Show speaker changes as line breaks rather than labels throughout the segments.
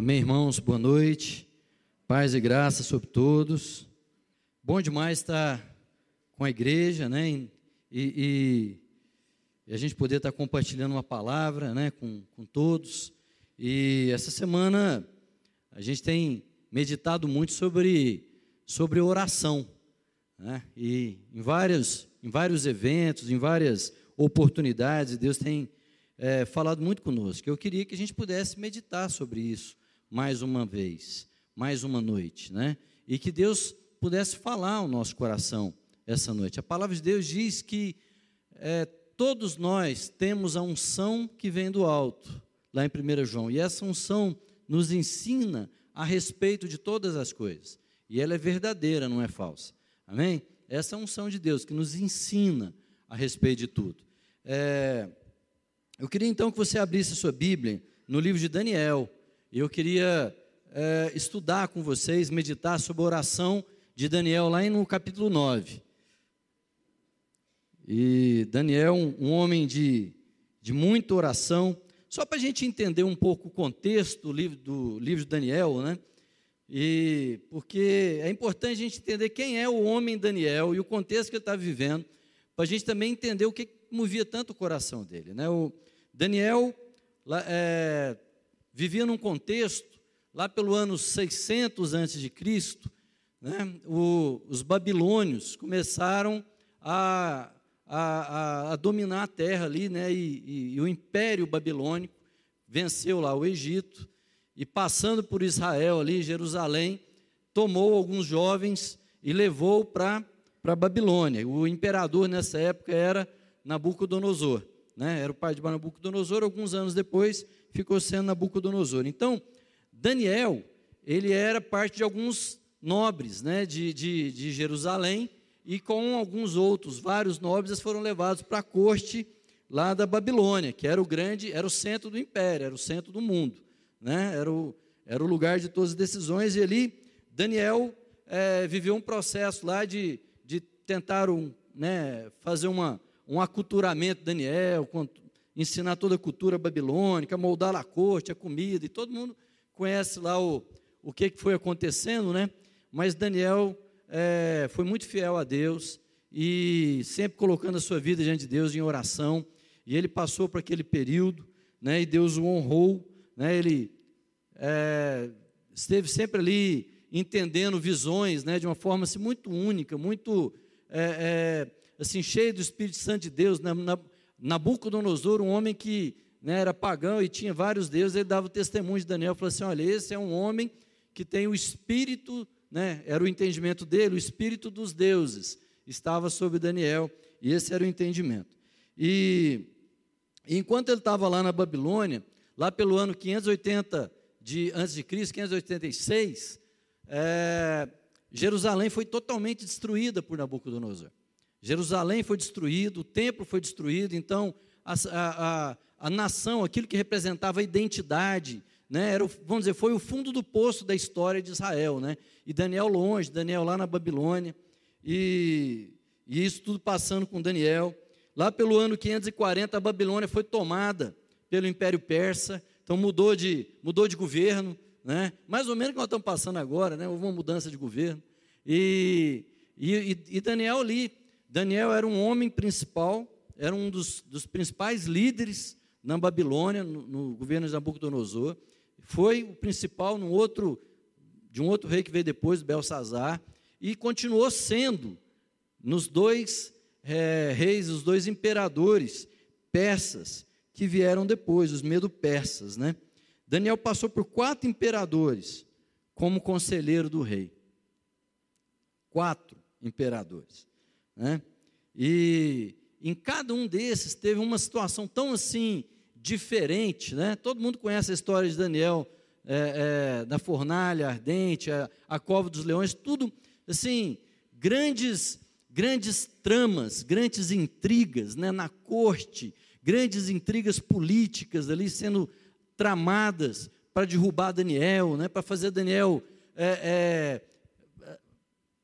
Amém, irmãos? Boa noite. Paz e graça sobre todos. Bom demais estar com a igreja, né? E, e, e a gente poder estar compartilhando uma palavra, né? Com, com todos. E essa semana a gente tem meditado muito sobre, sobre oração, né? E em vários, em vários eventos, em várias oportunidades, Deus tem é, falado muito conosco. Eu queria que a gente pudesse meditar sobre isso mais uma vez, mais uma noite, né? E que Deus pudesse falar ao nosso coração essa noite. A palavra de Deus diz que é, todos nós temos a unção que vem do alto, lá em 1 João, e essa unção nos ensina a respeito de todas as coisas, e ela é verdadeira, não é falsa. Amém? Essa é a unção de Deus que nos ensina a respeito de tudo. É, eu queria então que você abrisse a sua Bíblia no livro de Daniel, eu queria é, estudar com vocês, meditar sobre a oração de Daniel lá no capítulo 9. E Daniel, um, homem de, de muita oração, só para a gente entender um pouco o contexto do livro, do livro de Daniel, né? E porque é importante a gente entender quem é o homem Daniel e o contexto que ele está vivendo, para a gente também entender o que movia tanto o coração dele. Né? O Daniel é, vivia num contexto, lá pelo ano 600 a.C., né, o, os babilônios começaram a, a, a, dominar a terra ali, né, e, e, e o império babilônico venceu lá o Egito, e passando por Israel ali, Jerusalém, tomou alguns jovens e levou para a Babilônia. O imperador nessa época era Nabucodonosor, né? era o pai de Nabucodonosor, alguns anos depois ficou sendo Nabucodonosor. Então, Daniel, ele era parte de alguns nobres né, de, de, de Jerusalém, e com alguns outros, vários nobres, foram levados para a corte lá da Babilônia, que era o grande, era o centro do império, era o centro do mundo, né? era, o, era o lugar de todas as decisões, e ali Daniel é, viveu um processo lá de, de tentar um, né, fazer uma, um aculturamento Daniel, ensinar toda a cultura babilônica, moldar a corte, a comida, e todo mundo conhece lá o, o que foi acontecendo, né? Mas Daniel é, foi muito fiel a Deus e sempre colocando a sua vida diante de Deus em oração, e ele passou por aquele período, né? E Deus o honrou, né? Ele é, esteve sempre ali entendendo visões, né? De uma forma assim, muito única, muito é, é assim cheio do Espírito Santo de Deus, na, Nabucodonosor, um homem que né, era pagão e tinha vários deuses, ele dava o testemunho de Daniel, falou assim, olha, esse é um homem que tem o espírito, né, era o entendimento dele, o espírito dos deuses, estava sobre Daniel, e esse era o entendimento. E, enquanto ele estava lá na Babilônia, lá pelo ano 580 de antes de Cristo, 586, é, Jerusalém foi totalmente destruída por Nabucodonosor. Jerusalém foi destruído, o templo foi destruído, então a, a, a, nação, aquilo que representava a identidade, né, era, vamos dizer, foi o fundo do poço da história de Israel. Né? E Daniel longe, Daniel lá na Babilônia, e, e isso tudo passando com Daniel. Lá pelo ano 540, a Babilônia foi tomada pelo Império Persa, então mudou de, mudou de governo, né? mais ou menos o que nós estamos passando agora, né? houve uma mudança de governo. E, e, e Daniel ali Daniel era um homem principal, era um dos, dos principais líderes na Babilônia, no, no, governo de Nabucodonosor. Foi o principal num outro, de um outro rei que veio depois, Belsazar, e continuou sendo nos dois é, reis, os dois imperadores persas que vieram depois, os medo-persas. Né? Daniel passou por quatro imperadores como conselheiro do rei. Quatro imperadores. Né? E em cada um desses teve uma situação tão assim diferente. Né? Todo mundo conhece a história de Daniel, é, é, da fornalha ardente, a, a cova dos leões, tudo assim, grandes, grandes tramas, grandes intrigas né, na corte, grandes intrigas políticas ali sendo tramadas para derrubar Daniel, né, para fazer Daniel é, é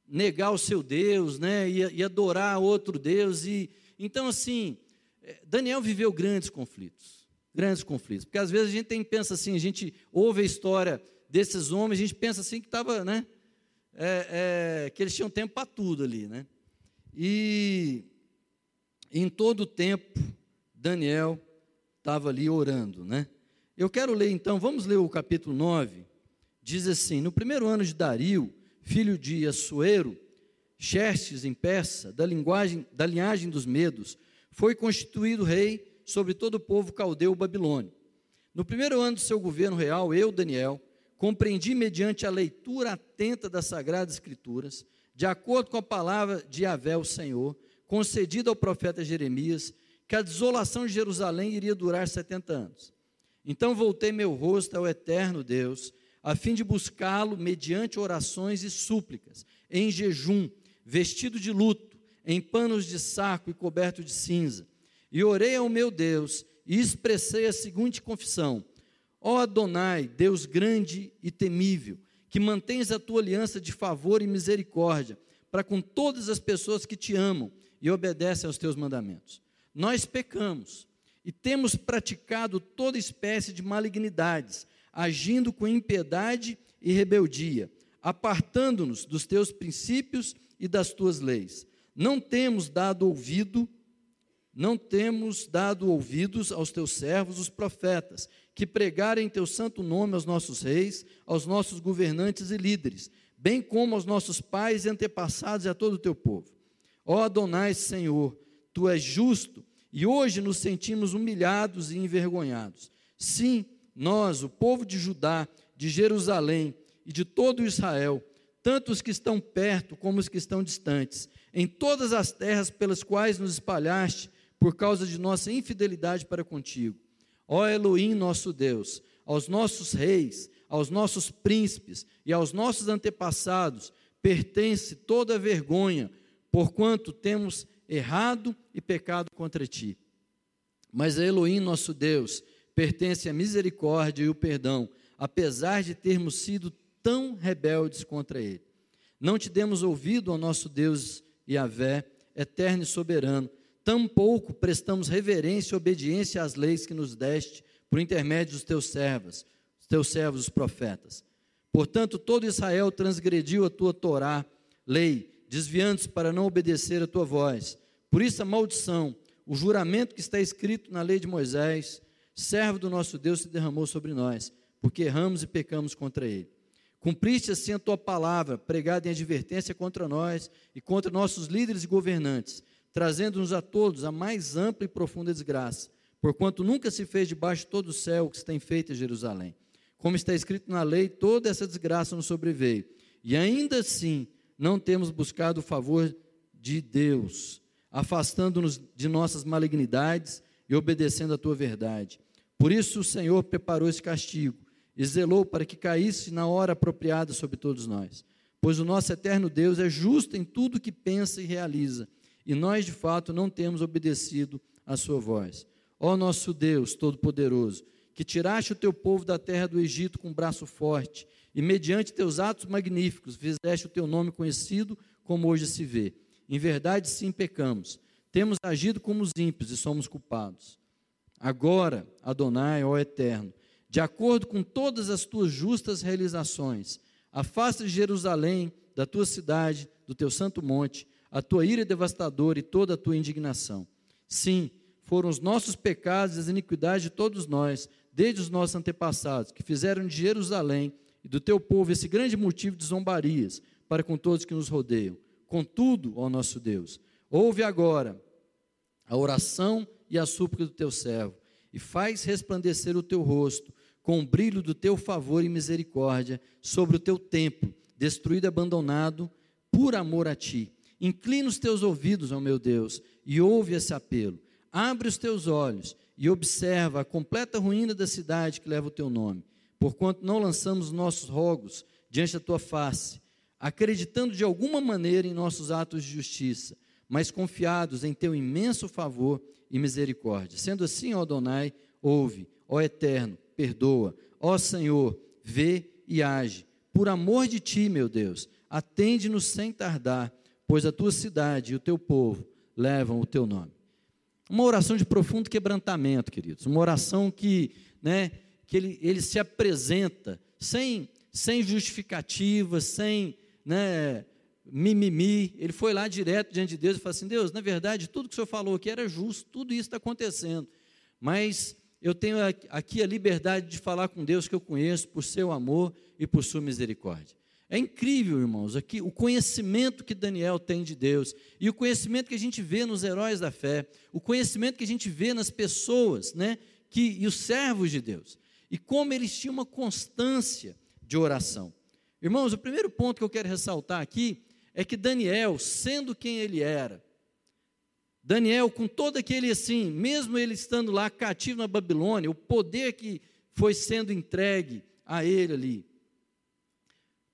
negar o seu Deus, né, e, e adorar outro Deus. E então assim, é, Daniel viveu grandes conflitos, grandes conflitos. Porque às vezes a gente tem, pensa assim, a gente ouve a história desses homens, a gente pensa assim que estava, né? É, é, que eles tinham tempo para tudo ali, né? E em todo o tempo, Daniel estava ali orando, né? Eu quero ler então, vamos ler o capítulo 9. Diz assim: No primeiro ano de Dario, filho de Assuero, Xerxes em persa, da linguagem da linhagem dos medos, foi constituído rei sobre todo o povo caldeu babilônio. No primeiro ano do seu governo real, eu, Daniel, compreendi mediante a leitura atenta das sagradas escrituras, de acordo com a palavra de Yahvé, o Senhor, concedida ao profeta Jeremias, que a desolação de Jerusalém iria durar 70 anos. Então voltei meu rosto ao eterno Deus, a fim de buscá-lo mediante orações e súplicas, em jejum, vestido de luto, em panos de saco e coberto de cinza. E orei ao meu Deus e expressei a seguinte confissão: Ó Adonai, Deus grande e temível, que mantens a tua aliança de favor e misericórdia para com todas as pessoas que te amam e obedecem aos teus mandamentos. Nós pecamos e temos praticado toda espécie de malignidades, agindo com impiedade e rebeldia, apartando-nos dos teus princípios e das tuas leis. Não temos dado ouvido, não temos dado ouvidos aos teus servos, os profetas, que pregarem teu santo nome aos nossos reis, aos nossos governantes e líderes, bem como aos nossos pais e antepassados e a todo o teu povo. Ó Adonai, Senhor, tu és justo e hoje nos sentimos humilhados e envergonhados. Sim, nós, o povo de Judá, de Jerusalém e de todo Israel, tanto os que estão perto como os que estão distantes, em todas as terras pelas quais nos espalhaste por causa de nossa infidelidade para contigo. Ó Elohim, nosso Deus, aos nossos reis, aos nossos príncipes e aos nossos antepassados pertence toda a vergonha, porquanto temos errado e pecado contra ti. Mas Elohim, nosso Deus, pertence a misericórdia e o perdão, apesar de termos sido tão rebeldes contra ele. Não te demos ouvido ao nosso Deus Yahvé, eterno e soberano, tampouco prestamos reverência e obediência às leis que nos deste por intermédio dos teus servos, os teus servos os profetas. Portanto, todo Israel transgrediu a tua Torá, lei, desviando-se para não obedecer a tua voz. Por isso a maldição, o juramento que está escrito na lei de Moisés, servo do nosso Deus, se derramou sobre nós, porque erramos e pecamos contra ele. Cumpriste assim a tua palavra, pregada em advertência contra nós e contra nossos líderes e governantes, trazendo-nos a todos a mais ampla e profunda desgraça, porquanto nunca se fez debaixo de todo o céu o que se tem feito em Jerusalém. Como está escrito na lei, toda essa desgraça nos sobreveio. E ainda assim, não temos buscado o favor de Deus, afastando-nos de nossas malignidades e obedecendo a tua verdade. Por isso o Senhor preparou esse castigo e zelou para que caísse na hora apropriada sobre todos nós. Pois o nosso eterno Deus é justo em tudo que pensa e realiza, e nós de fato não temos obedecido à sua voz. Ó nosso Deus Todo-Poderoso, que tiraste o teu povo da terra do Egito com braço forte e mediante teus atos magníficos fizeste o teu nome conhecido como hoje se vê. Em verdade, sim, pecamos. Temos agido como os ímpios e somos culpados. Agora, Adonai, ó Eterno, de acordo com todas as tuas justas realizações, afasta de Jerusalém, da tua cidade, do teu santo monte, a tua ira devastadora e toda a tua indignação. Sim, foram os nossos pecados e as iniquidades de todos nós, desde os nossos antepassados, que fizeram de Jerusalém e do teu povo esse grande motivo de zombarias para com todos que nos rodeiam. Contudo, ó nosso Deus, ouve agora a oração e a súplica do teu servo, e faz resplandecer o teu rosto com o brilho do teu favor e misericórdia sobre o teu templo, destruído e abandonado, por amor a ti. Inclina os teus ouvidos, ó meu Deus, e ouve esse apelo. Abre os teus olhos e observa a completa ruína da cidade que leva o teu nome porquanto não lançamos nossos rogos diante da tua face, acreditando de alguma maneira em nossos atos de justiça, mas confiados em teu imenso favor e misericórdia. Sendo assim, ó Adonai, ouve, ó Eterno, perdoa, ó Senhor, vê e age. Por amor de ti, meu Deus, atende-nos sem tardar, pois a tua cidade e o teu povo levam o teu nome. Uma oração de profundo quebrantamento, queridos. Uma oração que, né, que ele, ele se apresenta sem, sem justificativa, sem né, mimimi. Ele foi lá direto diante de Deus e falou assim: Deus, na verdade, tudo que o Senhor falou aqui era justo, tudo isso está acontecendo. Mas eu tenho aqui a liberdade de falar com Deus que eu conheço por seu amor e por sua misericórdia. É incrível, irmãos, aqui o conhecimento que Daniel tem de Deus e o conhecimento que a gente vê nos heróis da fé, o conhecimento que a gente vê nas pessoas, né, que e os servos de Deus, e como eles tinham uma constância de oração. Irmãos, o primeiro ponto que eu quero ressaltar aqui é que Daniel, sendo quem ele era, Daniel, com todo aquele assim, mesmo ele estando lá cativo na Babilônia, o poder que foi sendo entregue a ele ali,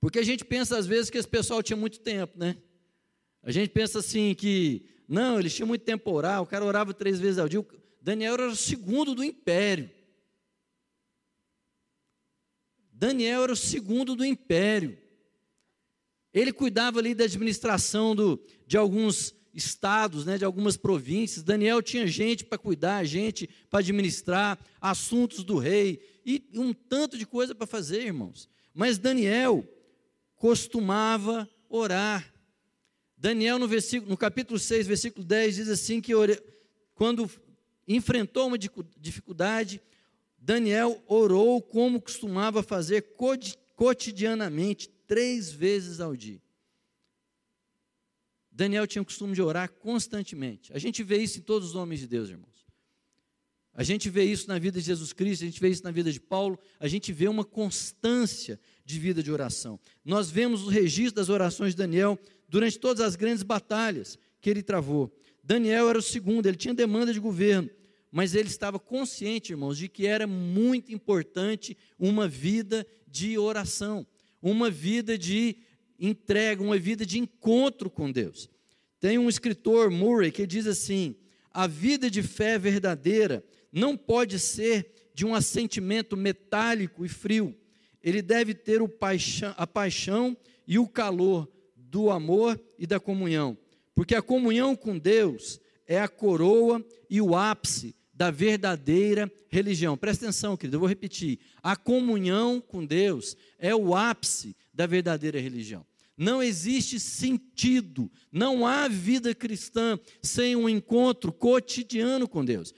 porque a gente pensa às vezes que esse pessoal tinha muito tempo, né? A gente pensa assim que, não, eles tinham muito tempo para orar, o cara orava três vezes ao dia. Daniel era o segundo do império. Daniel era o segundo do império. Ele cuidava ali da administração do, de alguns estados, né, de algumas províncias. Daniel tinha gente para cuidar, gente para administrar, assuntos do rei e um tanto de coisa para fazer, irmãos. Mas Daniel, costumava orar. Daniel, no, versículo, no capítulo 6, versículo 10, diz assim: que quando enfrentou uma dificuldade, Daniel orou como costumava fazer cotidianamente, três vezes ao dia. Daniel tinha o costume de orar constantemente. A gente vê isso em todos os homens de Deus, irmãos. A gente vê isso na vida de Jesus Cristo, a gente vê isso na vida de Paulo, a gente vê uma constância de vida de oração. Nós vemos o registro das orações de Daniel durante todas as grandes batalhas que ele travou. Daniel era o segundo, ele tinha demanda de governo, mas ele estava consciente, irmãos, de que era muito importante uma vida de oração, uma vida de entrega, uma vida de encontro com Deus. Tem um escritor, Murray, que diz assim: a vida de fé verdadeira não pode ser de um assentimento metálico e frio, ele deve ter paixão, a paixão e o calor do amor e da comunhão, porque a comunhão com Deus é a coroa e o ápice da verdadeira religião. Presta atenção, querido, eu vou repetir. A comunhão com Deus é o ápice da verdadeira religião. Não existe sentido, não há vida cristã sem um encontro cotidiano com Deus.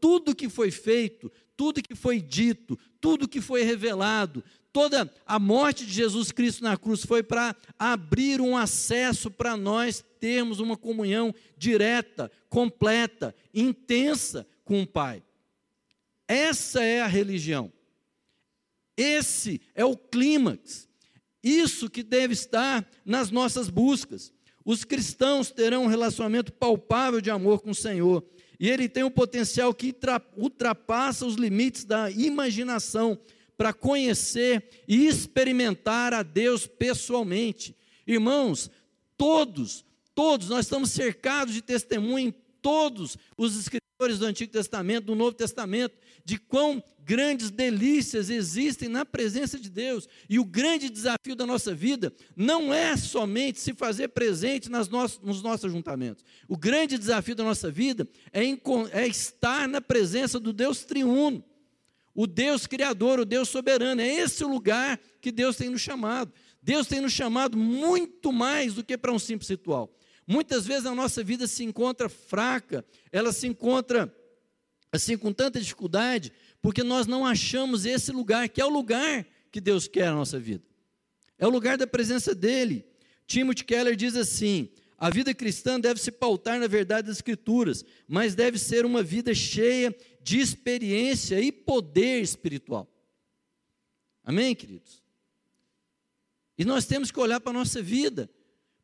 Tudo que foi feito, tudo que foi dito, tudo que foi revelado, toda a morte de Jesus Cristo na cruz foi para abrir um acesso para nós termos uma comunhão direta, completa, intensa com o Pai. Essa é a religião. Esse é o clímax. Isso que deve estar nas nossas buscas. Os cristãos terão um relacionamento palpável de amor com o Senhor e ele tem um potencial que ultrapassa os limites da imaginação para conhecer e experimentar a Deus pessoalmente. Irmãos, todos, todos, nós estamos cercados de testemunho em todos os escritores do Antigo Testamento, do Novo Testamento, de quão grandes delícias existem na presença de Deus. E o grande desafio da nossa vida não é somente se fazer presente nas nos, nos nossos ajuntamentos. O grande desafio da nossa vida é, é estar na presença do Deus triuno, o Deus criador, o Deus soberano. É esse o lugar que Deus tem nos chamado. Deus tem nos chamado muito mais do que para um simples ritual. Muitas vezes a nossa vida se encontra fraca, ela se encontra assim com tanta dificuldade, porque nós não achamos esse lugar, que é o lugar que Deus quer na nossa vida. É o lugar da presença dele. Timothy Keller diz assim: a vida cristã deve se pautar na verdade das Escrituras, mas deve ser uma vida cheia de experiência e poder espiritual. Amém, queridos? E nós temos que olhar para a nossa vida,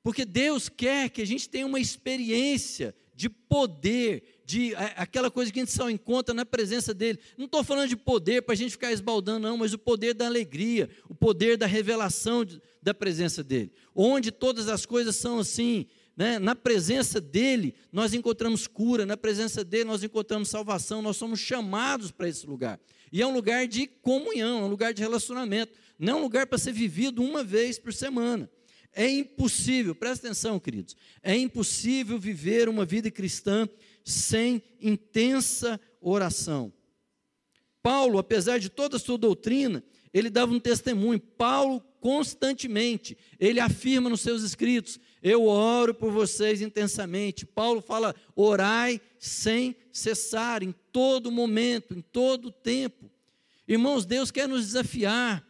porque Deus quer que a gente tenha uma experiência de poder, de é, aquela coisa que a gente só encontra na presença dele. Não estou falando de poder para a gente ficar esbaldando, não, mas o poder da alegria, o poder da revelação de, da presença dele. Onde todas as coisas são assim, né? na presença dele nós encontramos cura, na presença dele nós encontramos salvação, nós somos chamados para esse lugar. E é um lugar de comunhão, é um lugar de relacionamento, não é um lugar para ser vivido uma vez por semana. É impossível, presta atenção, queridos, é impossível viver uma vida cristã sem intensa oração. Paulo, apesar de toda a sua doutrina, ele dava um testemunho. Paulo, constantemente, ele afirma nos seus escritos: Eu oro por vocês intensamente. Paulo fala: orai sem cessar, em todo momento, em todo tempo. Irmãos, Deus quer nos desafiar.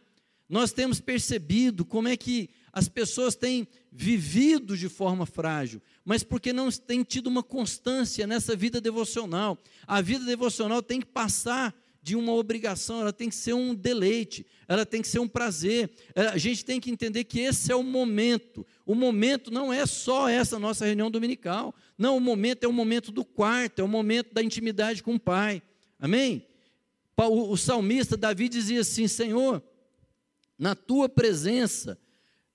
Nós temos percebido como é que as pessoas têm vivido de forma frágil, mas porque não têm tido uma constância nessa vida devocional. A vida devocional tem que passar de uma obrigação, ela tem que ser um deleite, ela tem que ser um prazer. É, a gente tem que entender que esse é o momento. O momento não é só essa nossa reunião dominical. Não, o momento é o momento do quarto, é o momento da intimidade com o Pai. Amém? O, o salmista Davi dizia assim: Senhor, na tua presença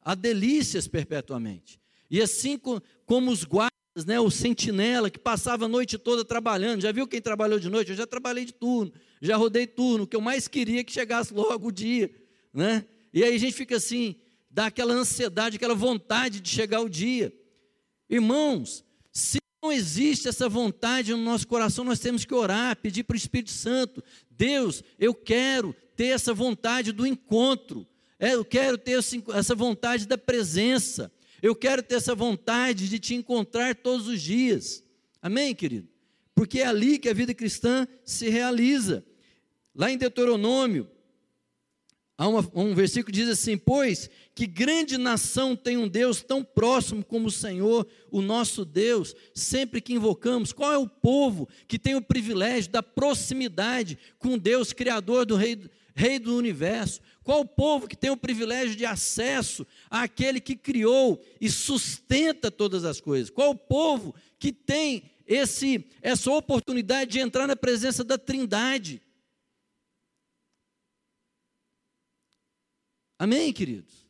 há delícias perpetuamente. E assim como os guardas, né, o sentinela que passava a noite toda trabalhando, já viu quem trabalhou de noite? Eu já trabalhei de turno já rodei turno, o que eu mais queria é que chegasse logo o dia, né? E aí a gente fica assim, dá aquela ansiedade, aquela vontade de chegar o dia. Irmãos, se não existe essa vontade no nosso coração, nós temos que orar, pedir para o Espírito Santo: Deus, eu quero ter essa vontade do encontro, é, eu quero ter essa vontade da presença, eu quero ter essa vontade de te encontrar todos os dias. Amém, querido? Porque é ali que a vida cristã se realiza. Lá em Deuteronômio, há uma, um versículo que diz assim: Pois que grande nação tem um Deus tão próximo como o Senhor, o nosso Deus, sempre que invocamos. Qual é o povo que tem o privilégio da proximidade com Deus, Criador do Rei, Rei do universo? Qual o povo que tem o privilégio de acesso àquele que criou e sustenta todas as coisas? Qual o povo que tem esse, essa oportunidade de entrar na presença da Trindade? Amém, queridos?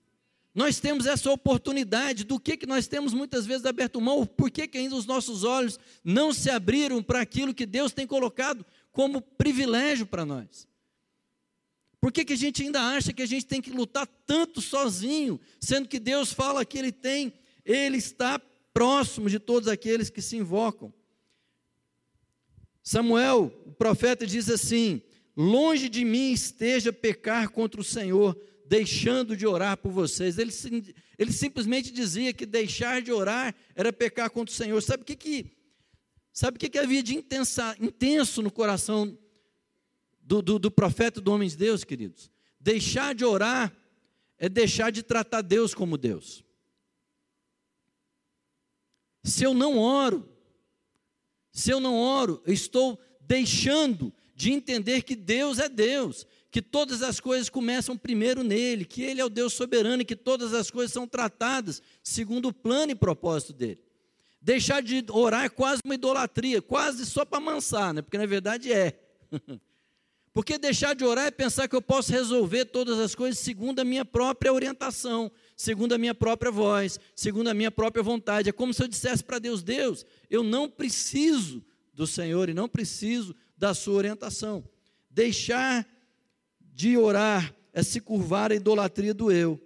Nós temos essa oportunidade, do que, que nós temos muitas vezes aberto mão, por que, que ainda os nossos olhos não se abriram para aquilo que Deus tem colocado como privilégio para nós? Por que, que a gente ainda acha que a gente tem que lutar tanto sozinho, sendo que Deus fala que Ele tem, Ele está próximo de todos aqueles que se invocam? Samuel, o profeta, diz assim: Longe de mim esteja pecar contra o Senhor, deixando de orar por vocês. Ele, ele simplesmente dizia que deixar de orar era pecar contra o Senhor. Sabe o que, que, sabe o que, que havia de intensa, intenso no coração do, do, do profeta do homem de Deus, queridos? Deixar de orar é deixar de tratar Deus como Deus. Se eu não oro, se eu não oro, eu estou deixando de entender que Deus é Deus, que todas as coisas começam primeiro nele, que ele é o Deus soberano e que todas as coisas são tratadas segundo o plano e propósito dele. Deixar de orar é quase uma idolatria, quase só para amansar, né? porque na verdade é. Porque deixar de orar é pensar que eu posso resolver todas as coisas segundo a minha própria orientação, segundo a minha própria voz, segundo a minha própria vontade. É como se eu dissesse para Deus: Deus, eu não preciso do Senhor e não preciso da sua orientação. Deixar de orar é se curvar à idolatria do eu.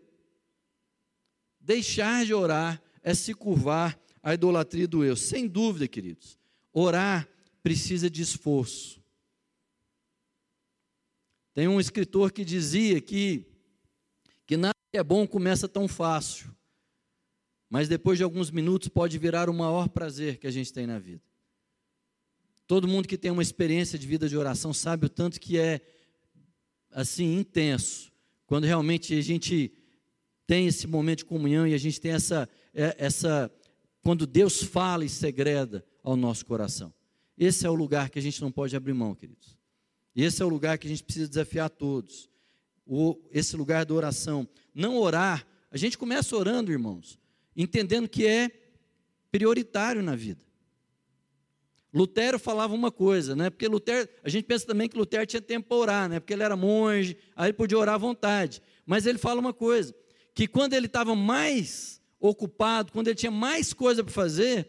Deixar de orar é se curvar à idolatria do eu. Sem dúvida, queridos, orar precisa de esforço. Tem um escritor que dizia que, que nada que é bom começa tão fácil, mas depois de alguns minutos pode virar o maior prazer que a gente tem na vida. Todo mundo que tem uma experiência de vida de oração sabe o tanto que é assim intenso, quando realmente a gente tem esse momento de comunhão e a gente tem essa, é, essa quando Deus fala e segreda ao nosso coração. Esse é o lugar que a gente não pode abrir mão, queridos. Esse é o lugar que a gente precisa desafiar todos. O, esse lugar da oração. Não orar, a gente começa orando, irmãos, entendendo que é prioritário na vida. Lutero falava uma coisa, né? Porque Lutero, a gente pensa também que Lutero tinha tempo para orar, né? Porque ele era monge, aí ele podia orar à vontade. Mas ele fala uma coisa, que quando ele estava mais ocupado, quando ele tinha mais coisa para fazer,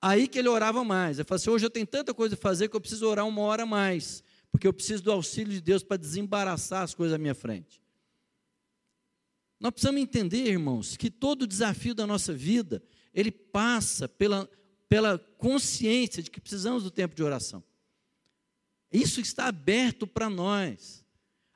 aí que ele orava mais. Ele falou assim: hoje eu tenho tanta coisa para fazer que eu preciso orar uma hora a mais, porque eu preciso do auxílio de Deus para desembaraçar as coisas à minha frente. Nós precisamos entender, irmãos, que todo desafio da nossa vida, ele passa pela pela consciência de que precisamos do tempo de oração. Isso está aberto para nós.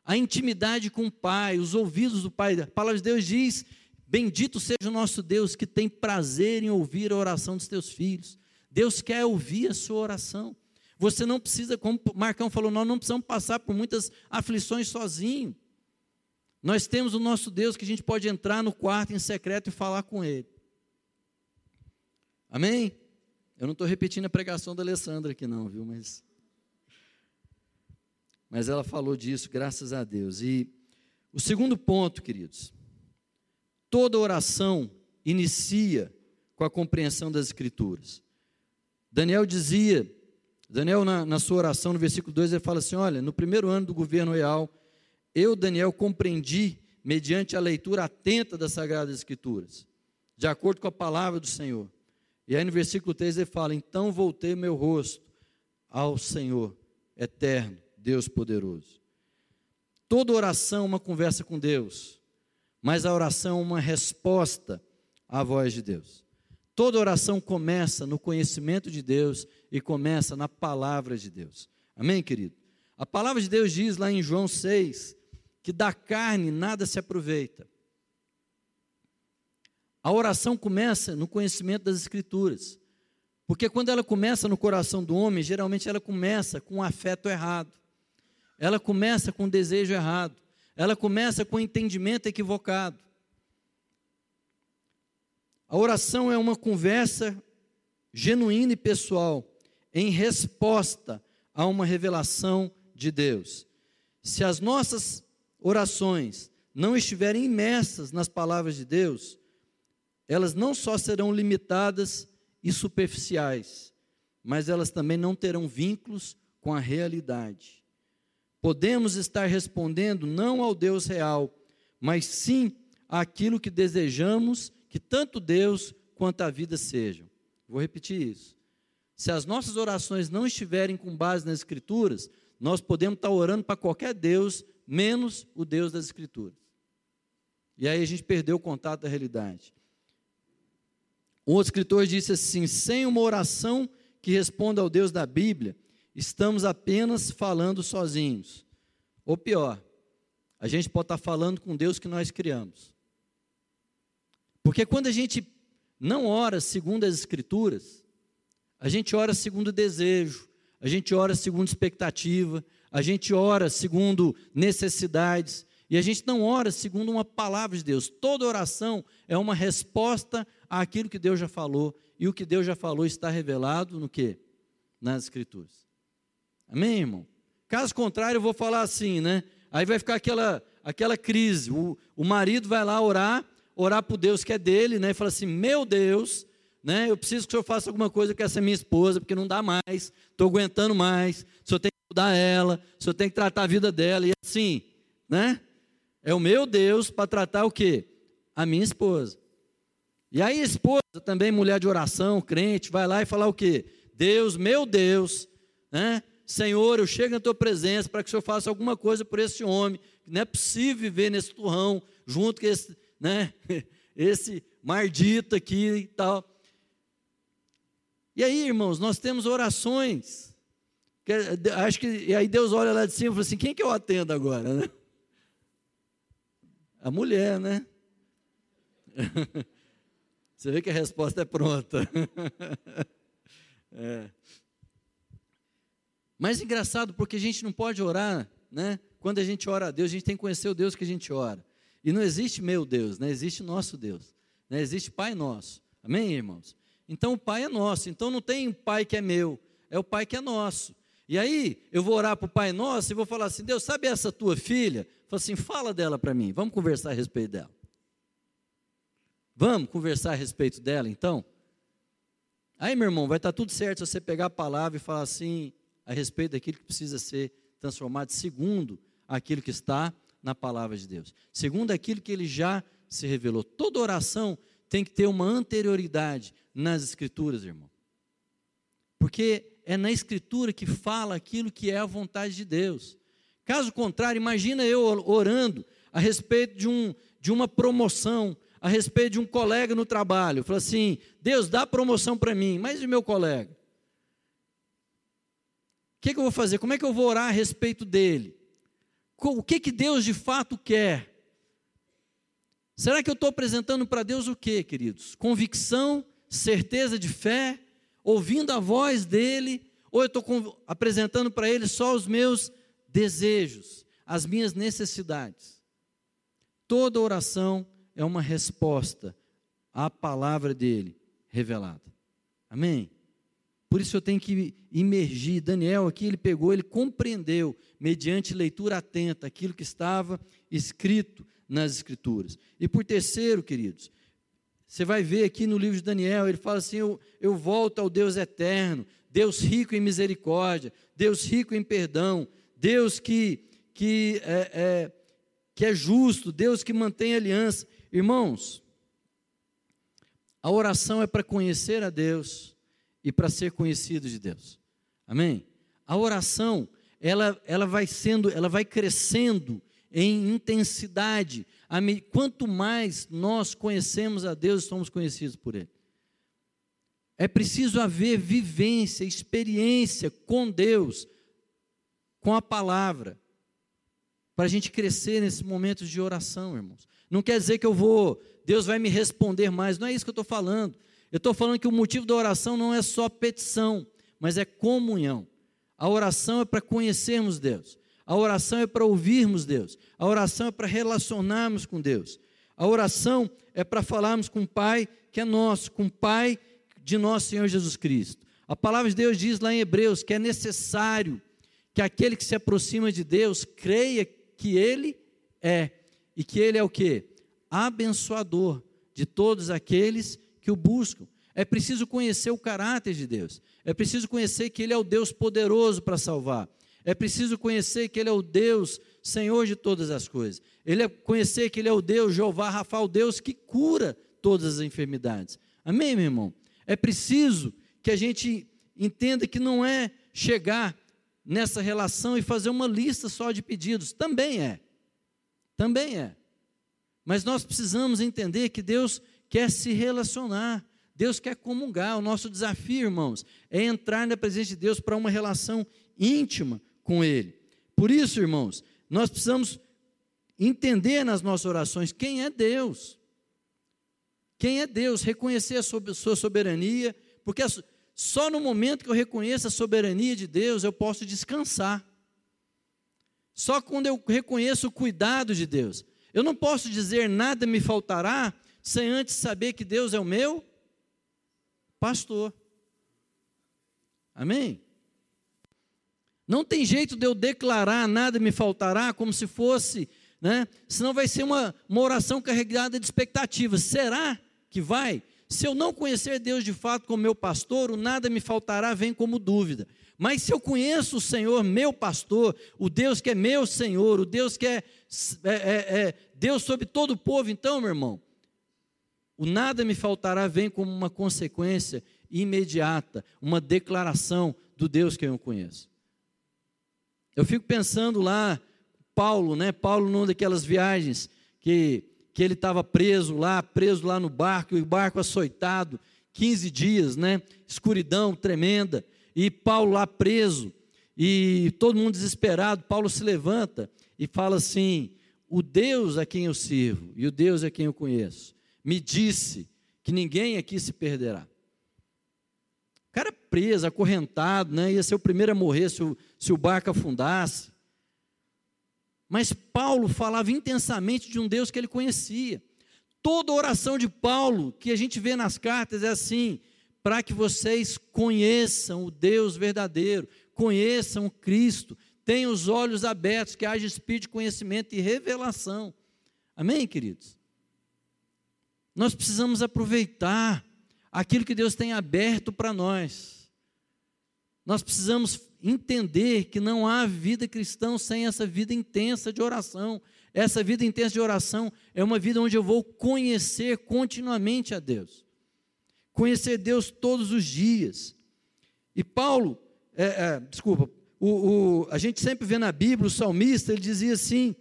A intimidade com o Pai, os ouvidos do Pai. A palavra de Deus diz: Bendito seja o nosso Deus que tem prazer em ouvir a oração dos teus filhos. Deus quer ouvir a sua oração. Você não precisa, como Marcão falou, nós não precisamos passar por muitas aflições sozinho. Nós temos o nosso Deus que a gente pode entrar no quarto em secreto e falar com Ele. Amém? Eu não estou repetindo a pregação da Alessandra aqui, não, viu? Mas, mas ela falou disso, graças a Deus. E o segundo ponto, queridos, toda oração inicia com a compreensão das Escrituras. Daniel dizia, Daniel, na, na, sua oração, no versículo 2, ele fala assim: Olha, no primeiro ano do governo real, eu, Daniel, compreendi, mediante a leitura atenta das Sagradas Escrituras, de acordo com a palavra do Senhor. E aí no versículo 3 ele fala: Então voltei meu rosto ao Senhor, eterno, Deus poderoso. Toda oração é uma conversa com Deus, mas a oração é uma resposta à voz de Deus. Toda oração começa no conhecimento de Deus e começa na palavra de Deus. Amém, querido? A palavra de Deus diz lá em João 6 que da carne nada se aproveita. A oração começa no conhecimento das Escrituras. Porque quando ela começa no coração do homem, geralmente ela começa com um afeto errado. Ela começa com um desejo errado. Ela começa com entendimento equivocado. A oração é uma conversa genuína e pessoal em resposta a uma revelação de Deus. Se as nossas orações não estiverem imersas nas palavras de Deus, elas não só serão limitadas e superficiais, mas elas também não terão vínculos com a realidade. Podemos estar respondendo não ao Deus real, mas sim àquilo que desejamos que tanto Deus quanto a vida sejam. Vou repetir isso. Se as nossas orações não estiverem com base nas Escrituras, nós podemos estar orando para qualquer Deus, menos o Deus das Escrituras. E aí a gente perdeu o contato da realidade. Um outro escritor disse assim: sem uma oração que responda ao Deus da Bíblia, estamos apenas falando sozinhos. Ou pior, a gente pode estar falando com Deus que nós criamos. Porque quando a gente não ora segundo as Escrituras, a gente ora segundo desejo, a gente ora segundo expectativa, a gente ora segundo necessidades, e a gente não ora segundo uma palavra de Deus. Toda oração é uma resposta àquilo que Deus já falou, e o que Deus já falou está revelado no que? Nas Escrituras. Amém, irmão? Caso contrário, eu vou falar assim, né? Aí vai ficar aquela, aquela crise. O, o marido vai lá orar, orar o Deus que é dele, né? E fala assim: Meu Deus, né? Eu preciso que o senhor faça alguma coisa com essa minha esposa, porque não dá mais, estou aguentando mais, o senhor tem que mudar ela, o senhor tem que tratar a vida dela, e assim, né? É o meu Deus para tratar o quê? A minha esposa. E aí, a esposa, também mulher de oração, crente, vai lá e falar o quê? Deus, meu Deus, né? Senhor, eu chego na tua presença para que o Senhor faça alguma coisa por esse homem. Não é possível viver nesse turrão junto com esse, né? Esse mardito aqui e tal. E aí, irmãos, nós temos orações. Que, acho que e aí Deus olha lá de cima e fala assim: quem que eu atendo agora, né? A mulher, né? Você vê que a resposta é pronta. é. Mas engraçado, porque a gente não pode orar, né? Quando a gente ora a Deus, a gente tem que conhecer o Deus que a gente ora. E não existe meu Deus, né? existe nosso Deus. Né? Existe Pai nosso. Amém, irmãos? Então o Pai é nosso. Então não tem Pai que é meu, é o Pai que é nosso. E aí eu vou orar para o Pai Nosso e vou falar assim: Deus, sabe essa tua filha? Fala assim, fala dela para mim, vamos conversar a respeito dela. Vamos conversar a respeito dela então? Aí, meu irmão, vai estar tudo certo se você pegar a palavra e falar assim a respeito daquilo que precisa ser transformado segundo aquilo que está na palavra de Deus, segundo aquilo que ele já se revelou. Toda oração tem que ter uma anterioridade nas Escrituras, irmão. Porque é na Escritura que fala aquilo que é a vontade de Deus. Caso contrário, imagina eu orando a respeito de, um, de uma promoção, a respeito de um colega no trabalho. Fala assim: Deus, dá promoção para mim, mas e meu colega? Que, que, eu vou fazer? Como é que eu vou orar a respeito dele? O que, que Deus de fato quer? Será que eu estou apresentando para Deus o que, queridos? Convicção, certeza de fé, ouvindo a voz dele, ou eu estou apresentando para ele só os meus desejos, as minhas necessidades? Toda oração é uma resposta à palavra dele revelada. Amém? Por isso eu tenho que imergir. Daniel aqui, ele pegou, ele compreendeu, mediante leitura atenta, aquilo que estava escrito nas Escrituras. E por terceiro, queridos, você vai ver aqui no livro de Daniel, ele fala assim: eu, eu volto ao Deus eterno, Deus rico em misericórdia, Deus rico em perdão, Deus que, que, é, é, que é justo, Deus que mantém aliança. Irmãos, a oração é para conhecer a Deus e para ser conhecido de Deus. Amém? A oração, ela, ela vai sendo, ela vai crescendo em intensidade. Quanto mais nós conhecemos a Deus, somos conhecidos por Ele. É preciso haver vivência, experiência com Deus, com a palavra, para a gente crescer nesses momentos de oração, irmãos. Não quer dizer que eu vou, Deus vai me responder mais, não é isso que eu estou falando. Eu estou falando que o motivo da oração não é só petição, mas é comunhão. A oração é para conhecermos Deus. A oração é para ouvirmos Deus. A oração é para relacionarmos com Deus. A oração é para falarmos com o Pai que é nosso, com o Pai de nosso Senhor Jesus Cristo. A palavra de Deus diz lá em Hebreus que é necessário que aquele que se aproxima de Deus creia que Ele é e que Ele é o que? Abençoador de todos aqueles que o buscam. É preciso conhecer o caráter de Deus. É preciso conhecer que Ele é o Deus poderoso para salvar. É preciso conhecer que Ele é o Deus, Senhor de todas as coisas. Ele é conhecer que Ele é o Deus, Jeová, Rafa, o Deus que cura todas as enfermidades. Amém, meu irmão? É preciso que a gente entenda que não é chegar nessa relação e fazer uma lista só de pedidos. Também é. Também é. Mas nós precisamos entender que Deus quer se relacionar. Deus quer comungar. O nosso desafio, irmãos, é entrar na presença de Deus para uma relação íntima com Ele. Por isso, irmãos, nós precisamos entender nas nossas orações quem é Deus. Quem é Deus? Reconhecer a sua soberania, porque só no momento que eu reconheço a soberania de Deus eu posso descansar. Só quando eu reconheço o cuidado de Deus. Eu não posso dizer nada me faltará sem antes saber que Deus é o meu pastor. Amém? Não tem jeito de eu declarar nada me faltará como se fosse, né? Senão vai ser uma, uma oração carregada de expectativas. Será que vai? Se eu não conhecer Deus de fato como meu pastor, o nada me faltará vem como dúvida. Mas se eu conheço o Senhor, meu pastor, o Deus que é meu Senhor, o Deus que é, é, é, é Deus sobre todo o povo, então, meu irmão, o nada me faltará vem como uma consequência imediata, uma declaração do Deus que eu conheço. Eu fico pensando lá, Paulo, né? Paulo numa daquelas viagens que, que ele estava preso lá, preso lá no barco, e o barco açoitado, 15 dias, né? Escuridão tremenda e Paulo lá preso, e todo mundo desesperado, Paulo se levanta e fala assim: O Deus a quem eu sirvo e o Deus a quem eu conheço me disse que ninguém aqui se perderá. O cara preso, acorrentado, né? ia ser o primeiro a morrer se o, se o barco afundasse. Mas Paulo falava intensamente de um Deus que ele conhecia. Toda oração de Paulo que a gente vê nas cartas é assim: para que vocês conheçam o Deus verdadeiro, conheçam Cristo, tenham os olhos abertos, que haja espírito de conhecimento e revelação. Amém, queridos? Nós precisamos aproveitar aquilo que Deus tem aberto para nós. Nós precisamos entender que não há vida cristã sem essa vida intensa de oração. Essa vida intensa de oração é uma vida onde eu vou conhecer continuamente a Deus conhecer Deus todos os dias. E Paulo, é, é, desculpa, o, o, a gente sempre vê na Bíblia o salmista, ele dizia assim,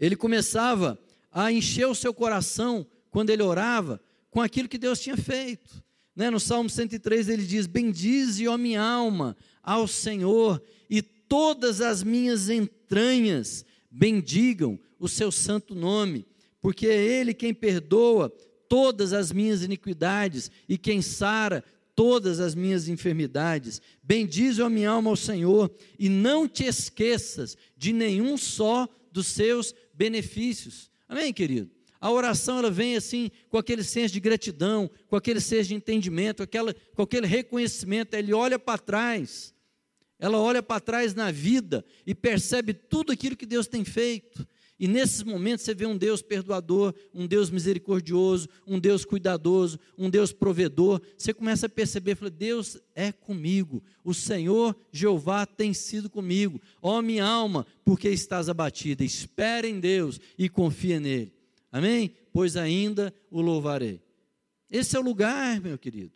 ele começava a encher o seu coração quando ele orava com aquilo que Deus tinha feito. Né? No Salmo 103 ele diz: Bendize, ó minha alma, ao Senhor, e todas as minhas entranhas bendigam o seu santo nome, porque é Ele quem perdoa todas as minhas iniquidades e quem sara todas as minhas enfermidades. Bendize a minha alma ao Senhor e não te esqueças de nenhum só dos seus benefícios. Amém, querido? A oração ela vem assim com aquele senso de gratidão, com aquele senso de entendimento, aquela, com aquele reconhecimento. Ele olha para trás, ela olha para trás na vida e percebe tudo aquilo que Deus tem feito. E nesses momentos você vê um Deus perdoador, um Deus misericordioso, um Deus cuidadoso, um Deus provedor. Você começa a perceber, fala, Deus é comigo, o Senhor Jeová tem sido comigo. Ó minha alma, porque estás abatida, espera em Deus e confia nele. Amém? Pois ainda o louvarei. Esse é o lugar, meu querido.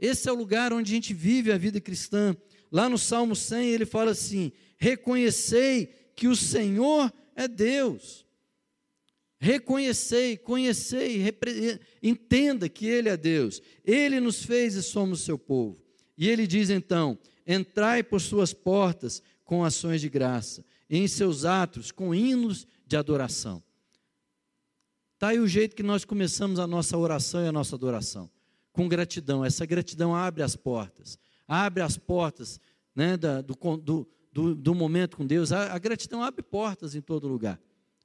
Esse é o lugar onde a gente vive a vida cristã. Lá no Salmo 100 ele fala assim: Reconhecei que o Senhor é Deus. Reconhecei, conhecei, entenda que Ele é Deus. Ele nos fez e somos seu povo. E ele diz então: Entrai por suas portas com ações de graça, em seus atos com hinos de adoração. Está aí o jeito que nós começamos a nossa oração e a nossa adoração, com gratidão. Essa gratidão abre as portas, abre as portas né, da, do, do, do, do, momento com Deus. A, a gratidão abre portas em todo lugar.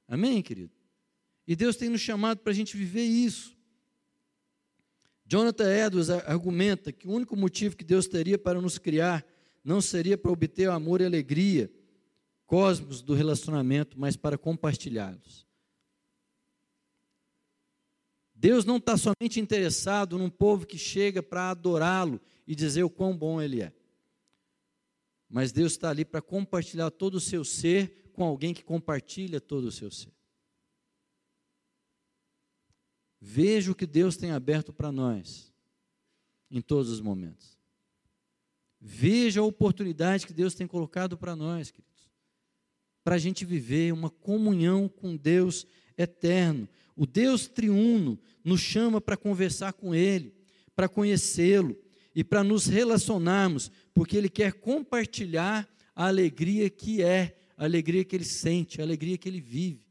Amém, querido? E Deus tem nos chamado para a gente viver isso. Jonathan Edwards argumenta que o único motivo que Deus teria para nos criar não seria para obter o amor e alegria cósmicos do relacionamento, mas para compartilhá-los. Deus não está somente interessado num povo que chega para adorá-lo e dizer o quão bom ele é. Mas Deus está ali para compartilhar todo o seu ser com alguém que compartilha todo o seu ser. Veja o que Deus tem aberto para nós em todos os momentos. Veja a oportunidade que Deus tem colocado para nós, queridos, para a gente viver uma comunhão com Deus eterno, o Deus triuno nos chama para conversar com Ele, para conhecê-lo e para nos relacionarmos, porque Ele quer compartilhar a alegria que é, a alegria que Ele sente, a alegria que Ele vive.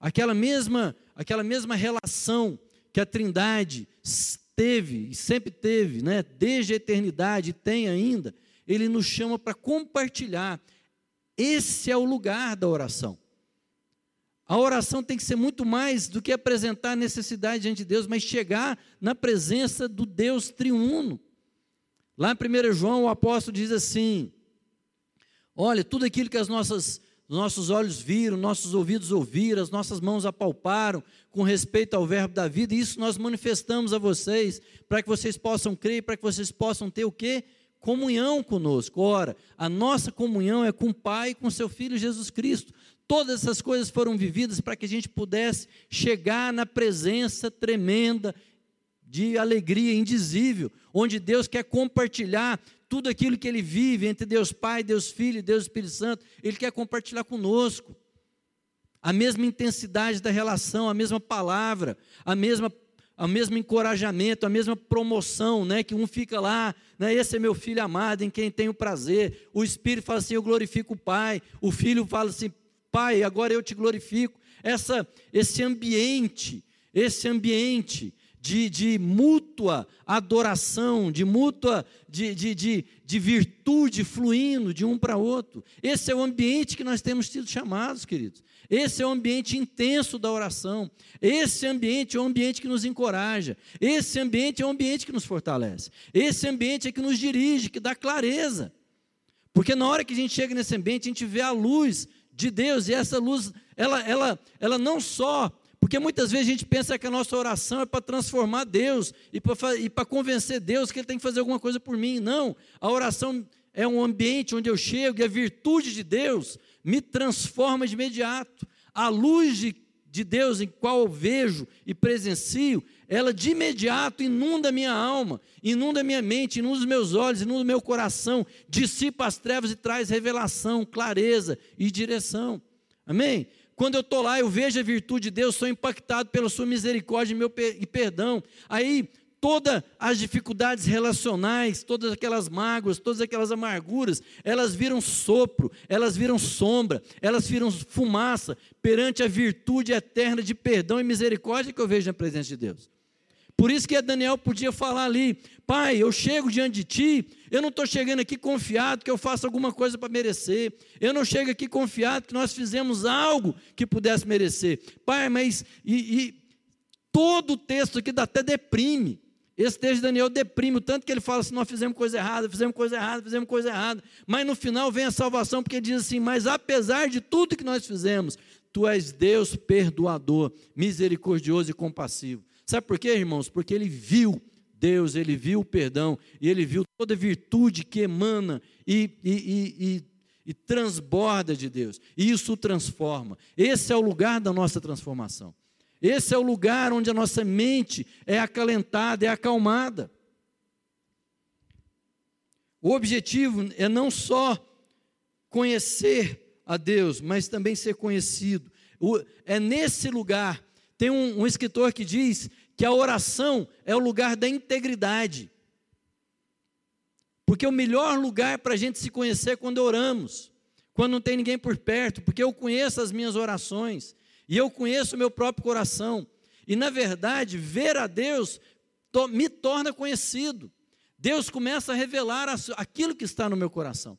Aquela mesma, aquela mesma relação que a Trindade teve e sempre teve, né, desde a eternidade, tem ainda, Ele nos chama para compartilhar. Esse é o lugar da oração. A oração tem que ser muito mais do que apresentar necessidade diante de Deus, mas chegar na presença do Deus triuno. Lá em 1 João, o apóstolo diz assim: Olha, tudo aquilo que as nossas, nossos olhos viram, nossos ouvidos ouviram, as nossas mãos apalparam com respeito ao verbo da vida, isso nós manifestamos a vocês, para que vocês possam crer, para que vocês possam ter o quê? Comunhão conosco. Ora, a nossa comunhão é com o Pai e com seu Filho Jesus Cristo. Todas essas coisas foram vividas para que a gente pudesse chegar na presença tremenda de alegria indizível, onde Deus quer compartilhar tudo aquilo que Ele vive entre Deus Pai, Deus Filho e Deus Espírito Santo, Ele quer compartilhar conosco. A mesma intensidade da relação, a mesma palavra, a mesma o mesmo encorajamento, a mesma promoção, né? Que um fica lá, né? Esse é meu filho amado, em quem tenho prazer. O Espírito fala assim: Eu glorifico o Pai. O Filho fala assim: Pai, agora eu te glorifico. Essa, esse ambiente, esse ambiente de, de mútua adoração, de mútua, de, de, de, de virtude fluindo de um para outro. Esse é o ambiente que nós temos sido chamados, queridos. Esse é o ambiente intenso da oração. Esse ambiente é o ambiente que nos encoraja. Esse ambiente é o ambiente que nos fortalece. Esse ambiente é que nos dirige, que dá clareza. Porque na hora que a gente chega nesse ambiente, a gente vê a luz de Deus, e essa luz, ela, ela, ela não só, porque muitas vezes a gente pensa que a nossa oração é para transformar Deus e para convencer Deus que Ele tem que fazer alguma coisa por mim. Não, a oração é um ambiente onde eu chego e a virtude de Deus me transforma de imediato. A luz de, de Deus em qual eu vejo e presencio, ela de imediato inunda minha alma, inunda minha mente, inunda os meus olhos, inunda o meu coração, dissipa as trevas e traz revelação, clareza e direção. Amém? Quando eu estou lá, eu vejo a virtude de Deus, sou impactado pela sua misericórdia e, meu, e perdão. Aí todas as dificuldades relacionais, todas aquelas mágoas, todas aquelas amarguras, elas viram sopro, elas viram sombra, elas viram fumaça perante a virtude eterna de perdão e misericórdia que eu vejo na presença de Deus. Por isso que Daniel podia falar ali: Pai, eu chego diante de ti, eu não estou chegando aqui confiado que eu faça alguma coisa para merecer, eu não chego aqui confiado que nós fizemos algo que pudesse merecer. Pai, mas e, e todo o texto aqui até deprime. Esse texto de Daniel deprime o tanto que ele fala assim: nós fizemos coisa errada, fizemos coisa errada, fizemos coisa errada. Mas no final vem a salvação, porque diz assim: Mas apesar de tudo que nós fizemos, tu és Deus perdoador, misericordioso e compassivo. Sabe por quê, irmãos? Porque ele viu Deus, ele viu o perdão, e ele viu toda a virtude que emana e, e, e, e, e transborda de Deus. E isso o transforma. Esse é o lugar da nossa transformação. Esse é o lugar onde a nossa mente é acalentada, é acalmada. O objetivo é não só conhecer a Deus, mas também ser conhecido. é nesse lugar. Tem um, um escritor que diz que a oração é o lugar da integridade. Porque o melhor lugar para a gente se conhecer é quando oramos, quando não tem ninguém por perto, porque eu conheço as minhas orações, e eu conheço o meu próprio coração. E na verdade, ver a Deus me torna conhecido. Deus começa a revelar aquilo que está no meu coração.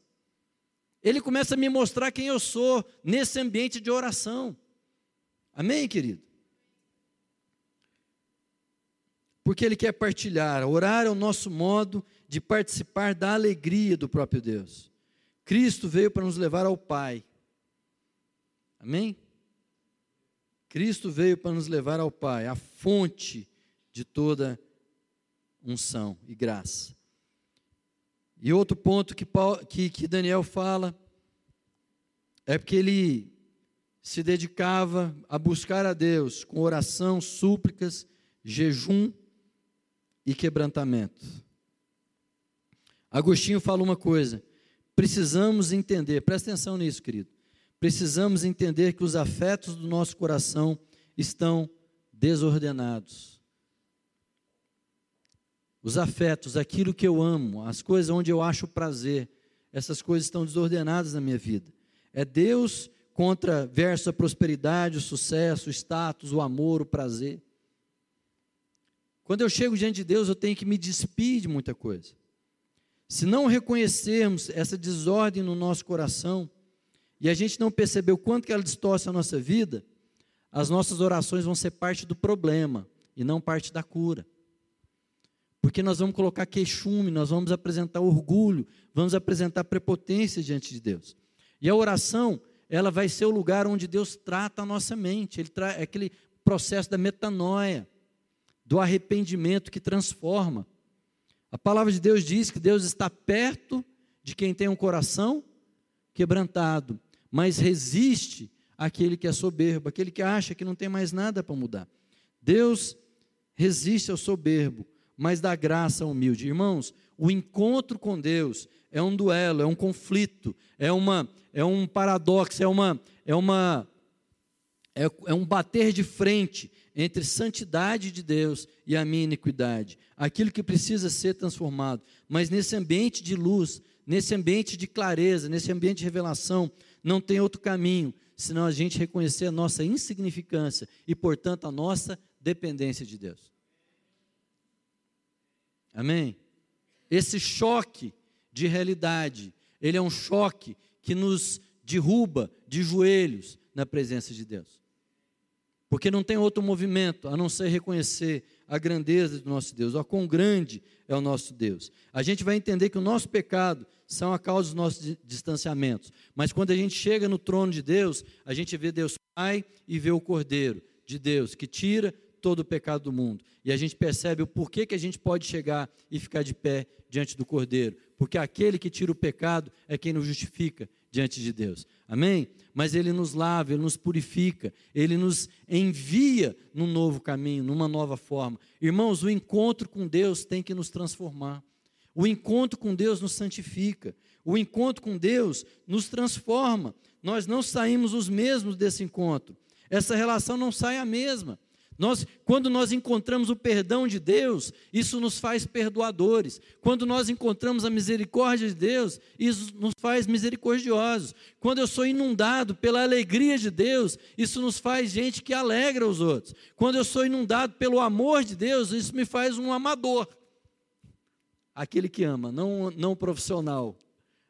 Ele começa a me mostrar quem eu sou nesse ambiente de oração. Amém, querido? Porque Ele quer partilhar. Orar é o nosso modo de participar da alegria do próprio Deus. Cristo veio para nos levar ao Pai. Amém? Cristo veio para nos levar ao Pai, a fonte de toda unção e graça. E outro ponto que, Paulo, que, que Daniel fala é porque ele se dedicava a buscar a Deus com oração, súplicas, jejum e quebrantamento. Agostinho fala uma coisa: precisamos entender, presta atenção nisso, querido precisamos entender que os afetos do nosso coração estão desordenados. Os afetos, aquilo que eu amo, as coisas onde eu acho prazer, essas coisas estão desordenadas na minha vida. É Deus contra a prosperidade, o sucesso, o status, o amor, o prazer. Quando eu chego diante de Deus, eu tenho que me despir de muita coisa. Se não reconhecermos essa desordem no nosso coração, e a gente não percebeu quanto que ela distorce a nossa vida, as nossas orações vão ser parte do problema e não parte da cura. Porque nós vamos colocar queixume, nós vamos apresentar orgulho, vamos apresentar prepotência diante de Deus. E a oração, ela vai ser o lugar onde Deus trata a nossa mente, ele é aquele processo da metanoia, do arrependimento que transforma. A palavra de Deus diz que Deus está perto de quem tem um coração quebrantado mas resiste àquele que é soberbo, aquele que acha que não tem mais nada para mudar. Deus resiste ao soberbo, mas dá graça ao humilde. Irmãos, o encontro com Deus é um duelo, é um conflito, é uma é um paradoxo, é uma é uma é, é um bater de frente entre santidade de Deus e a minha iniquidade, aquilo que precisa ser transformado. Mas nesse ambiente de luz, nesse ambiente de clareza, nesse ambiente de revelação, não tem outro caminho senão a gente reconhecer a nossa insignificância e, portanto, a nossa dependência de Deus. Amém? Esse choque de realidade, ele é um choque que nos derruba de joelhos na presença de Deus. Porque não tem outro movimento a não ser reconhecer a grandeza do nosso Deus, o quão grande é o nosso Deus. A gente vai entender que o nosso pecado são a causa dos nossos distanciamentos. Mas quando a gente chega no trono de Deus, a gente vê Deus Pai e vê o Cordeiro de Deus, que tira todo o pecado do mundo. E a gente percebe o porquê que a gente pode chegar e ficar de pé diante do Cordeiro. Porque aquele que tira o pecado é quem nos justifica diante de Deus. Amém? Mas Ele nos lava, Ele nos purifica, Ele nos envia num novo caminho, numa nova forma. Irmãos, o encontro com Deus tem que nos transformar. O encontro com Deus nos santifica. O encontro com Deus nos transforma. Nós não saímos os mesmos desse encontro. Essa relação não sai a mesma. Nós, quando nós encontramos o perdão de Deus, isso nos faz perdoadores. Quando nós encontramos a misericórdia de Deus, isso nos faz misericordiosos. Quando eu sou inundado pela alegria de Deus, isso nos faz gente que alegra os outros. Quando eu sou inundado pelo amor de Deus, isso me faz um amador. Aquele que ama, não, não profissional.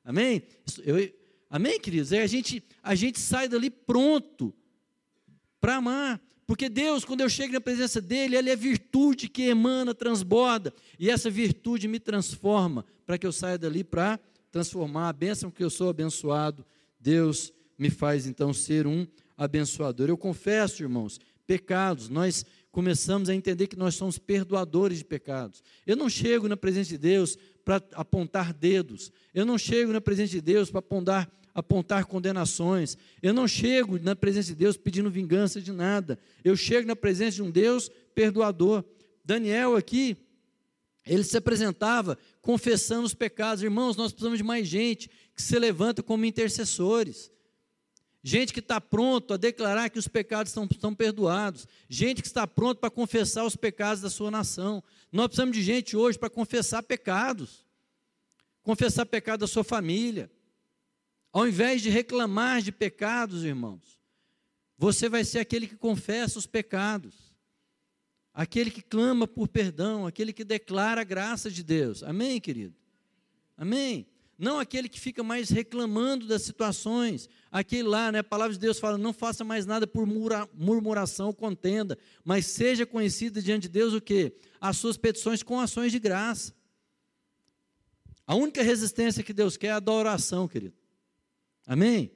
Amém? Eu, amém, queridos? É, a, gente, a gente sai dali pronto para amar. Porque Deus, quando eu chego na presença dEle, Ele é virtude que emana, transborda. E essa virtude me transforma para que eu saia dali para transformar a bênção que eu sou abençoado. Deus me faz então ser um abençoador. Eu confesso, irmãos, pecados. Nós começamos a entender que nós somos perdoadores de pecados. Eu não chego na presença de Deus para apontar dedos. Eu não chego na presença de Deus para apontar apontar condenações. Eu não chego na presença de Deus pedindo vingança de nada. Eu chego na presença de um Deus perdoador. Daniel aqui, ele se apresentava confessando os pecados. Irmãos, nós precisamos de mais gente que se levanta como intercessores. Gente que está pronto a declarar que os pecados estão, estão perdoados. Gente que está pronto para confessar os pecados da sua nação. Nós precisamos de gente hoje para confessar pecados. Confessar pecado da sua família ao invés de reclamar de pecados, irmãos, você vai ser aquele que confessa os pecados, aquele que clama por perdão, aquele que declara a graça de Deus. Amém, querido? Amém? Não aquele que fica mais reclamando das situações, aquele lá, né? A palavra de Deus fala: não faça mais nada por murmuração ou contenda, mas seja conhecido diante de Deus o que? As suas petições com ações de graça. A única resistência que Deus quer é a da oração, querido. Amém?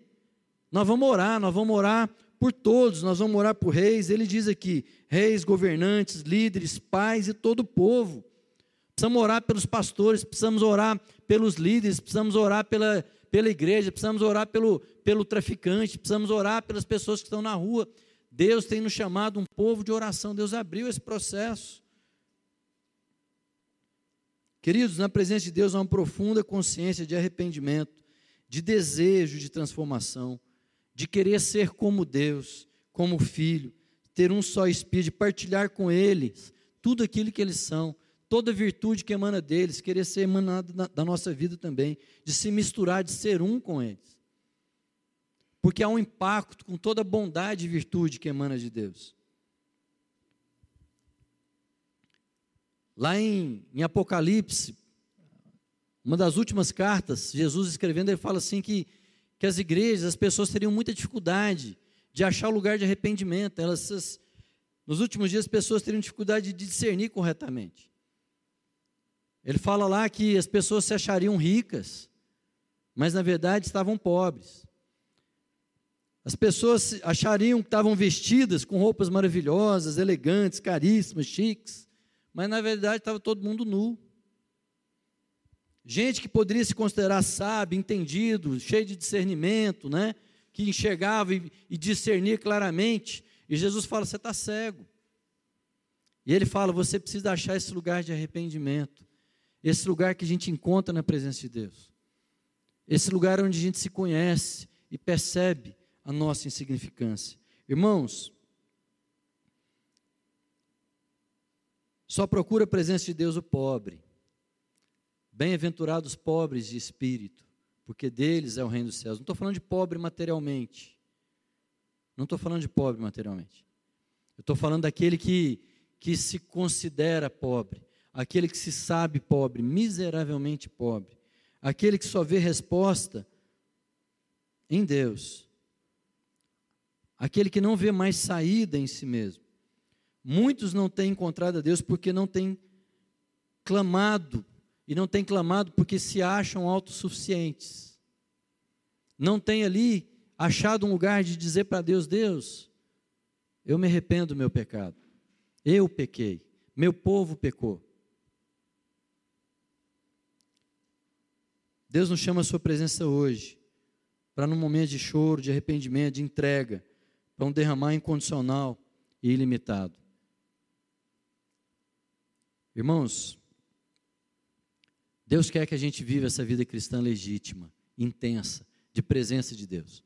Nós vamos orar, nós vamos orar por todos, nós vamos orar por reis. Ele diz aqui: reis, governantes, líderes, pais e todo o povo. Precisamos orar pelos pastores, precisamos orar pelos líderes, precisamos orar pela, pela igreja, precisamos orar pelo, pelo traficante, precisamos orar pelas pessoas que estão na rua. Deus tem nos chamado um povo de oração, Deus abriu esse processo. Queridos, na presença de Deus há uma profunda consciência de arrependimento de desejo de transformação, de querer ser como Deus, como filho, ter um só espírito, partilhar com eles tudo aquilo que eles são, toda virtude que emana deles, querer ser emanado da nossa vida também, de se misturar, de ser um com eles. Porque há um impacto com toda a bondade e virtude que emana de Deus. Lá em, em Apocalipse, uma das últimas cartas, Jesus escrevendo, ele fala assim que, que as igrejas, as pessoas teriam muita dificuldade de achar o lugar de arrependimento. Elas, nos últimos dias, as pessoas teriam dificuldade de discernir corretamente. Ele fala lá que as pessoas se achariam ricas, mas na verdade estavam pobres. As pessoas achariam que estavam vestidas com roupas maravilhosas, elegantes, caríssimas, chiques, mas na verdade estava todo mundo nu. Gente que poderia se considerar sábio, entendido, cheio de discernimento, né? que enxergava e, e discernia claramente. E Jesus fala: Você está cego. E ele fala: Você precisa achar esse lugar de arrependimento, esse lugar que a gente encontra na presença de Deus, esse lugar onde a gente se conhece e percebe a nossa insignificância. Irmãos, só procura a presença de Deus o pobre. Bem-aventurados pobres de espírito, porque deles é o reino dos céus. Não estou falando de pobre materialmente. Não estou falando de pobre materialmente. Eu estou falando daquele que, que se considera pobre, aquele que se sabe pobre, miseravelmente pobre, aquele que só vê resposta em Deus, aquele que não vê mais saída em si mesmo. Muitos não têm encontrado a Deus porque não têm clamado e não têm clamado porque se acham autossuficientes. Não têm ali achado um lugar de dizer para Deus: Deus, eu me arrependo do meu pecado. Eu pequei, meu povo pecou. Deus nos chama a sua presença hoje, para num momento de choro, de arrependimento, de entrega, para um derramar incondicional e ilimitado. Irmãos, Deus quer que a gente viva essa vida cristã legítima, intensa, de presença de Deus.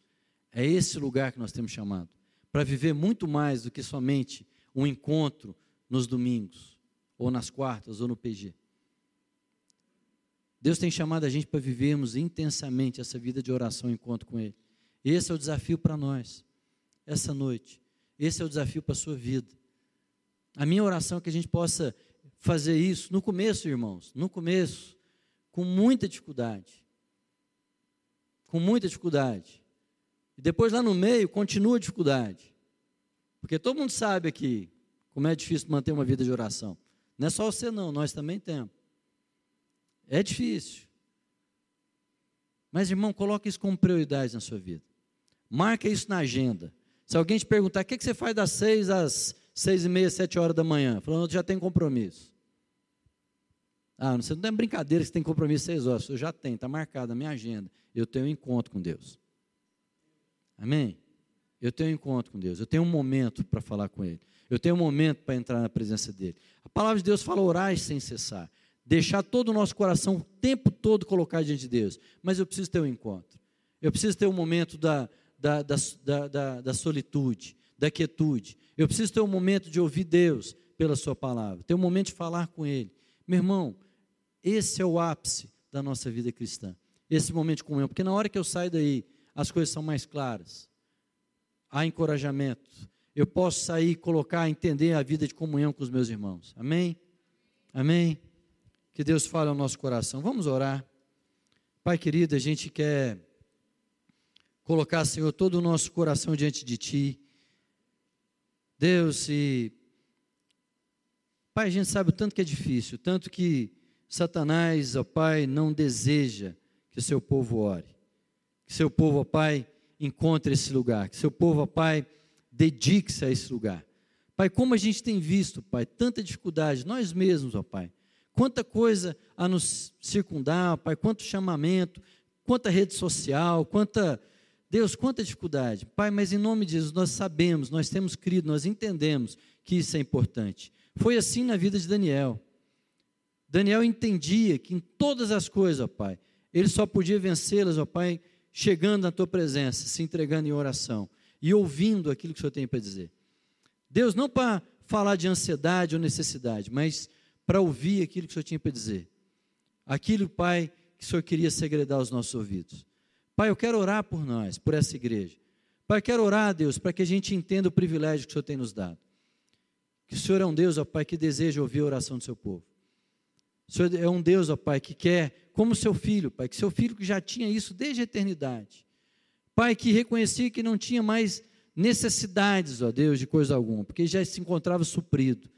É esse lugar que nós temos chamado para viver muito mais do que somente um encontro nos domingos, ou nas quartas, ou no PG. Deus tem chamado a gente para vivermos intensamente essa vida de oração e encontro com Ele. Esse é o desafio para nós, essa noite. Esse é o desafio para a sua vida. A minha oração é que a gente possa fazer isso no começo, irmãos, no começo, com muita dificuldade. Com muita dificuldade. E depois lá no meio continua a dificuldade. Porque todo mundo sabe aqui como é difícil manter uma vida de oração. Não é só você não, nós também temos. É difícil. Mas, irmão, coloque isso como prioridade na sua vida. Marca isso na agenda. Se alguém te perguntar, o que você faz das seis às seis e meia, sete horas da manhã? Falando, já tem compromisso. Ah, você não tem brincadeira que você tem compromisso seis horas. Eu já tenho, está marcado na minha agenda. Eu tenho um encontro com Deus. Amém? Eu tenho um encontro com Deus. Eu tenho um momento para falar com Ele. Eu tenho um momento para entrar na presença dEle. A palavra de Deus fala orar sem cessar. Deixar todo o nosso coração o tempo todo colocado diante de Deus. Mas eu preciso ter um encontro. Eu preciso ter um momento da, da, da, da, da solitude, da quietude. Eu preciso ter um momento de ouvir Deus pela Sua palavra. Ter um momento de falar com Ele. Meu irmão, esse é o ápice da nossa vida cristã. Esse momento de comunhão. Porque na hora que eu saio daí, as coisas são mais claras. Há encorajamento. Eu posso sair colocar, entender a vida de comunhão com os meus irmãos. Amém? Amém? Que Deus fale ao nosso coração. Vamos orar. Pai querido, a gente quer colocar, Senhor, todo o nosso coração diante de Ti. Deus, e. Pai, a gente sabe o tanto que é difícil, tanto que Satanás, ó Pai, não deseja que o seu povo ore. Que seu povo, ó Pai, encontre esse lugar. Que seu povo, ó Pai, dedique-se a esse lugar. Pai, como a gente tem visto, Pai, tanta dificuldade, nós mesmos, ó Pai. Quanta coisa a nos circundar, Pai, quanto chamamento, quanta rede social, quanta. Deus, quanta dificuldade. Pai, mas em nome de Jesus, nós sabemos, nós temos crido, nós entendemos que isso é importante. Foi assim na vida de Daniel. Daniel entendia que em todas as coisas, ó Pai, ele só podia vencê-las, ó Pai, chegando na tua presença, se entregando em oração e ouvindo aquilo que o Senhor tem para dizer. Deus, não para falar de ansiedade ou necessidade, mas para ouvir aquilo que o Senhor tinha para dizer. Aquilo, Pai, que o Senhor queria segredar aos nossos ouvidos. Pai, eu quero orar por nós, por essa igreja. Pai, eu quero orar, Deus, para que a gente entenda o privilégio que o Senhor tem nos dado. Que o Senhor é um Deus, ó Pai, que deseja ouvir a oração do seu povo. O Senhor é um Deus, ó Pai, que quer como seu filho, Pai, que seu filho que já tinha isso desde a eternidade. Pai, que reconhecia que não tinha mais necessidades, ó Deus, de coisa alguma, porque já se encontrava suprido.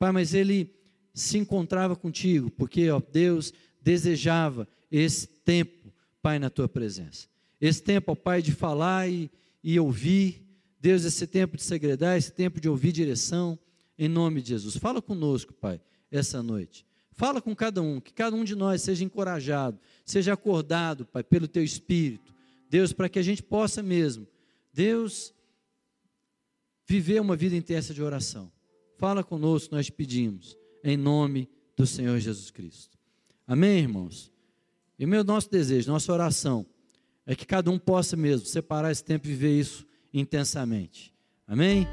Pai, mas ele se encontrava contigo, porque, ó Deus, desejava esse tempo, Pai, na tua presença. Esse tempo, ó Pai, de falar e, e ouvir. Deus, esse tempo de segredar, esse tempo de ouvir direção, em nome de Jesus. Fala conosco, Pai, essa noite. Fala com cada um, que cada um de nós seja encorajado, seja acordado, Pai, pelo teu espírito. Deus, para que a gente possa mesmo, Deus, viver uma vida intensa de oração. Fala conosco, nós pedimos, em nome do Senhor Jesus Cristo. Amém, irmãos? E meu nosso desejo, nossa oração, é que cada um possa mesmo separar esse tempo e viver isso intensamente. Amém?